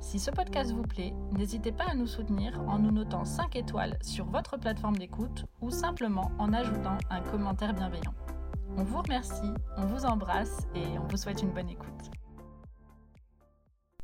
Si ce podcast vous plaît, n'hésitez pas à nous soutenir en nous notant 5 étoiles sur votre plateforme d'écoute ou simplement en ajoutant un commentaire bienveillant. On vous remercie, on vous embrasse et on vous souhaite une bonne écoute.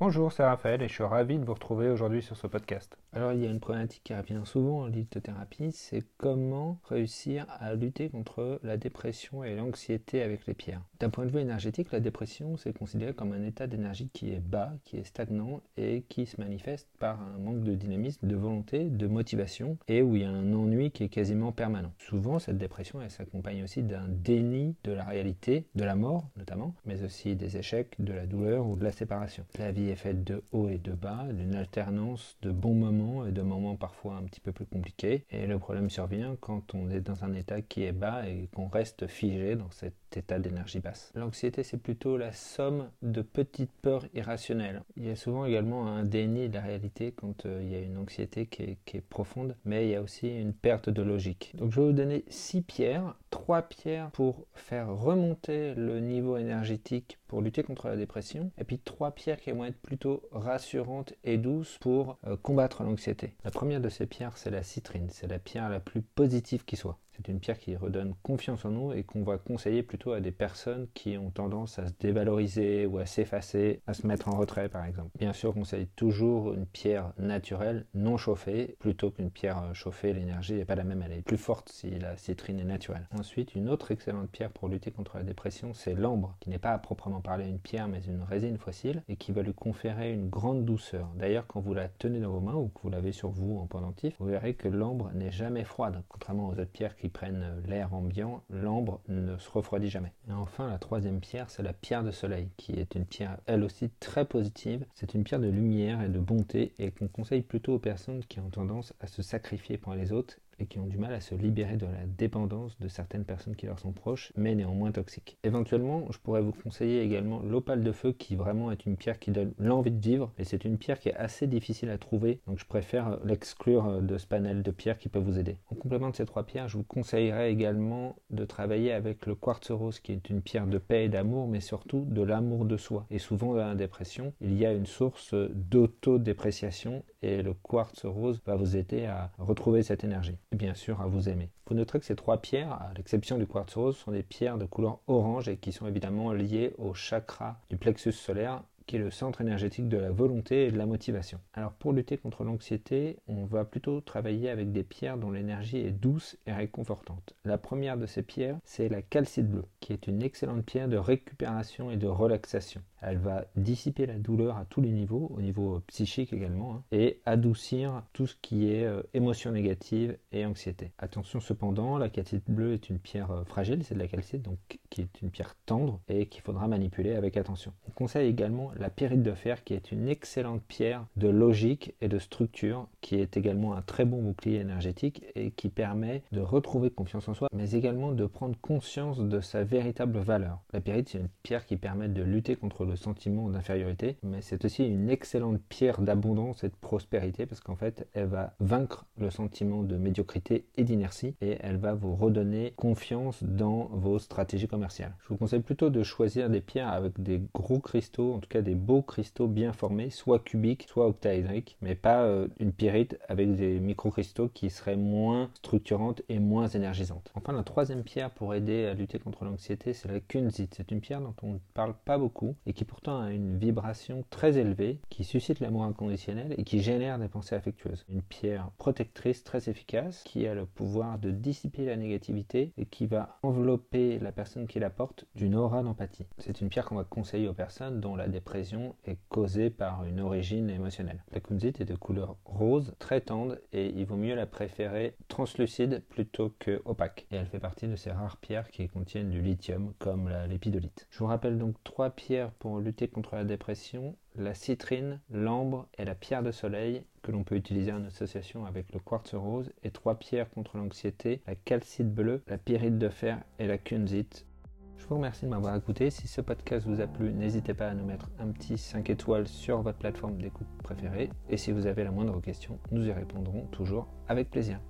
Bonjour, c'est Raphaël et je suis ravi de vous retrouver aujourd'hui sur ce podcast. Alors il y a une problématique qui revient souvent en lithothérapie, c'est comment réussir à lutter contre la dépression et l'anxiété avec les pierres. D'un point de vue énergétique, la dépression c'est considéré comme un état d'énergie qui est bas, qui est stagnant et qui se manifeste par un manque de dynamisme, de volonté, de motivation et où il y a un ennui qui est quasiment permanent. Souvent cette dépression elle s'accompagne aussi d'un déni de la réalité, de la mort notamment, mais aussi des échecs, de la douleur ou de la séparation. Est faite de haut et de bas, d'une alternance de bons moments et de moments parfois un petit peu plus compliqués. Et le problème survient quand on est dans un état qui est bas et qu'on reste figé dans cet état d'énergie basse. L'anxiété, c'est plutôt la somme de petites peurs irrationnelles. Il y a souvent également un déni de la réalité quand euh, il y a une anxiété qui est, qui est, profonde, mais il y a aussi une perte de logique. Donc je vais vous donner six pierres, trois pierres pour faire remonter le niveau énergétique pour lutter contre la dépression, et puis trois pierres qui vont être plutôt rassurantes et douces pour euh, combattre l'anxiété. La première de ces pierres, c'est la citrine, c'est la pierre la plus positive qui soit. C'est une pierre qui redonne confiance en nous et qu'on va conseiller plutôt à des personnes qui ont tendance à se dévaloriser ou à s'effacer, à se mettre en retrait par exemple. Bien sûr, on conseille toujours une pierre naturelle, non chauffée, plutôt qu'une pierre chauffée. L'énergie n'est pas la même, elle est plus forte si la citrine est naturelle. Ensuite, une autre excellente pierre pour lutter contre la dépression, c'est l'ambre, qui n'est pas à proprement parler une pierre, mais une résine fossile et qui va lui conférer une grande douceur. D'ailleurs, quand vous la tenez dans vos mains ou que vous l'avez sur vous en pendentif, vous verrez que l'ambre n'est jamais froide, contrairement aux autres pierres qui prennent l'air ambiant, l'ambre ne se refroidit jamais. Et enfin, la troisième pierre, c'est la pierre de soleil, qui est une pierre elle aussi très positive. C'est une pierre de lumière et de bonté et qu'on conseille plutôt aux personnes qui ont tendance à se sacrifier pour les autres et qui ont du mal à se libérer de la dépendance de certaines personnes qui leur sont proches, mais néanmoins toxiques. Éventuellement, je pourrais vous conseiller également l'opale de feu, qui vraiment est une pierre qui donne l'envie de vivre, et c'est une pierre qui est assez difficile à trouver, donc je préfère l'exclure de ce panel de pierres qui peut vous aider. En complément de ces trois pierres, je vous conseillerais également de travailler avec le quartz rose, qui est une pierre de paix et d'amour, mais surtout de l'amour de soi. Et souvent dans la dépression, il y a une source d'autodépréciation, et le quartz rose va vous aider à retrouver cette énergie et bien sûr à vous aimer. Vous noterez que ces trois pierres, à l'exception du quartz rose, sont des pierres de couleur orange et qui sont évidemment liées au chakra du plexus solaire qui est le centre énergétique de la volonté et de la motivation. Alors pour lutter contre l'anxiété, on va plutôt travailler avec des pierres dont l'énergie est douce et réconfortante. La première de ces pierres, c'est la calcite bleue, qui est une excellente pierre de récupération et de relaxation. Elle va dissiper la douleur à tous les niveaux, au niveau psychique également, hein, et adoucir tout ce qui est euh, émotion négative et anxiété. Attention cependant, la calcite bleue est une pierre euh, fragile, c'est de la calcite, donc qui est une pierre tendre et qu'il faudra manipuler avec attention. On conseille également la pyrite de fer, qui est une excellente pierre de logique et de structure, qui est également un très bon bouclier énergétique et qui permet de retrouver confiance en soi, mais également de prendre conscience de sa véritable valeur. La pyrite, c'est une pierre qui permet de lutter contre le sentiment d'infériorité, mais c'est aussi une excellente pierre d'abondance et de prospérité parce qu'en fait, elle va vaincre le sentiment de médiocrité et d'inertie et elle va vous redonner confiance dans vos stratégies Je vous conseille plutôt de choisir des pierres avec des gros cristaux, en tout cas des beaux cristaux bien formés, soit cubiques, soit octaédriques, mais pas euh, une pyrite avec des microcristaux qui seraient moins structurantes et moins énergisantes. Enfin, la troisième pierre pour aider à lutter contre l'anxiété, c'est la kunzite. C'est une pierre dont on ne parle pas beaucoup et qui pourtant a une vibration très élevée, qui suscite l'amour inconditionnel et qui génère des pensées affectueuses. Une pierre protectrice très efficace qui a le pouvoir de dissiper la négativité et qui va envelopper la personne qui la porte d'une aura d'empathie. C'est une pierre qu'on va conseiller aux personnes dont la dépression est causée par une origine émotionnelle. La kunzite est de couleur rose, très tendre et il vaut mieux la préférer translucide plutôt que opaque. Et elle fait partie de ces rares pierres qui contiennent du lithium comme l'épidolite. Je vous rappelle donc trois pierres pour lutter contre la dépression, la citrine, l'ambre et la pierre de soleil que l'on peut utiliser en association avec le quartz rose et trois pierres contre l'anxiété, la calcite bleue, la pyrite de fer et la kunzite. Je vous remercie de m'avoir écouté. Si ce podcast vous a plu, n'hésitez pas à nous mettre un petit 5 étoiles sur votre plateforme d'écoute préférée. Et si vous avez la moindre question, nous y répondrons toujours avec plaisir.